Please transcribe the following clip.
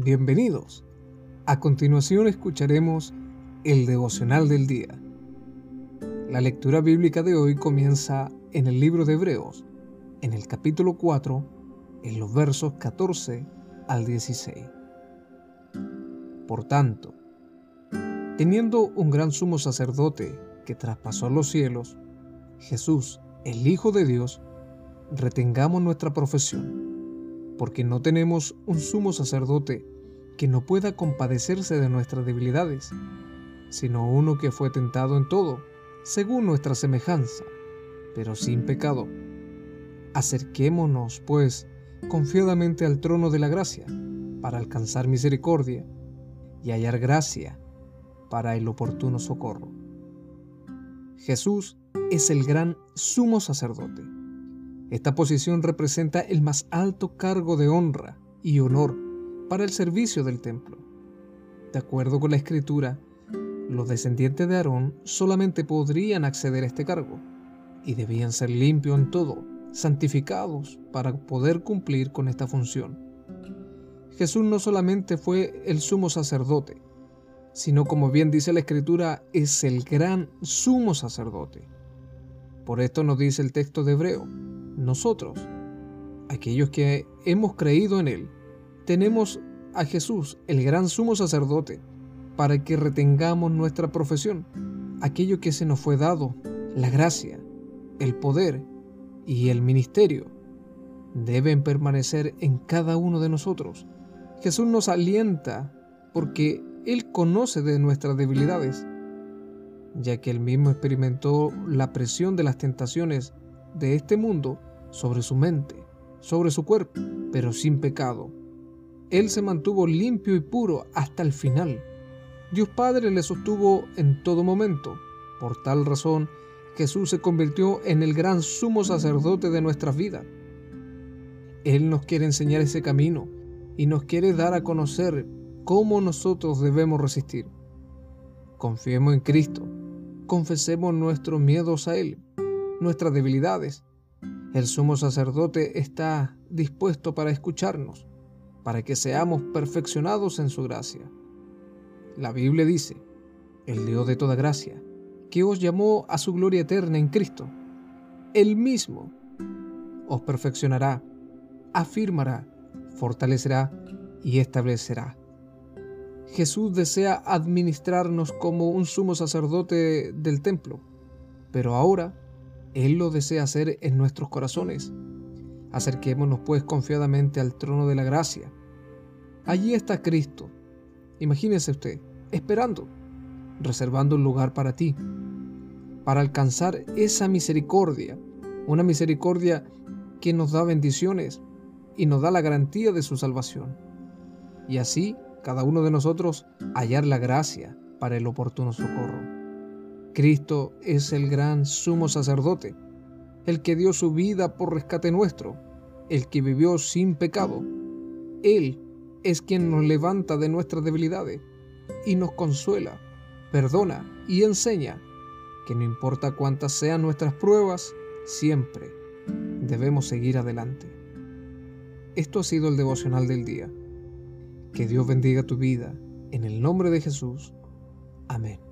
Bienvenidos. A continuación escucharemos el devocional del día. La lectura bíblica de hoy comienza en el libro de Hebreos, en el capítulo 4, en los versos 14 al 16. Por tanto, teniendo un gran sumo sacerdote que traspasó los cielos, Jesús, el Hijo de Dios, retengamos nuestra profesión, porque no tenemos un sumo sacerdote que no pueda compadecerse de nuestras debilidades, sino uno que fue tentado en todo, según nuestra semejanza, pero sin pecado. Acerquémonos, pues, confiadamente al trono de la gracia, para alcanzar misericordia y hallar gracia para el oportuno socorro. Jesús es el gran sumo sacerdote. Esta posición representa el más alto cargo de honra y honor para el servicio del templo. De acuerdo con la escritura, los descendientes de Aarón solamente podrían acceder a este cargo y debían ser limpios en todo, santificados para poder cumplir con esta función. Jesús no solamente fue el sumo sacerdote, sino como bien dice la escritura, es el gran sumo sacerdote. Por esto nos dice el texto de Hebreo, nosotros, aquellos que hemos creído en Él, tenemos a Jesús, el gran sumo sacerdote, para que retengamos nuestra profesión, aquello que se nos fue dado, la gracia, el poder y el ministerio, deben permanecer en cada uno de nosotros. Jesús nos alienta porque Él conoce de nuestras debilidades, ya que Él mismo experimentó la presión de las tentaciones de este mundo sobre su mente, sobre su cuerpo, pero sin pecado. Él se mantuvo limpio y puro hasta el final. Dios Padre le sostuvo en todo momento. Por tal razón, Jesús se convirtió en el gran sumo sacerdote de nuestras vidas. Él nos quiere enseñar ese camino y nos quiere dar a conocer cómo nosotros debemos resistir. Confiemos en Cristo, confesemos nuestros miedos a Él, nuestras debilidades. El sumo sacerdote está dispuesto para escucharnos para que seamos perfeccionados en su gracia. La Biblia dice, el Dios de toda gracia, que os llamó a su gloria eterna en Cristo, Él mismo os perfeccionará, afirmará, fortalecerá y establecerá. Jesús desea administrarnos como un sumo sacerdote del templo, pero ahora Él lo desea hacer en nuestros corazones Acerquémonos pues confiadamente al trono de la gracia. Allí está Cristo. Imagínese usted, esperando, reservando un lugar para ti, para alcanzar esa misericordia, una misericordia que nos da bendiciones y nos da la garantía de su salvación. Y así cada uno de nosotros hallar la gracia para el oportuno socorro. Cristo es el gran sumo sacerdote el que dio su vida por rescate nuestro, el que vivió sin pecado. Él es quien nos levanta de nuestras debilidades y nos consuela, perdona y enseña que no importa cuántas sean nuestras pruebas, siempre debemos seguir adelante. Esto ha sido el devocional del día. Que Dios bendiga tu vida. En el nombre de Jesús. Amén.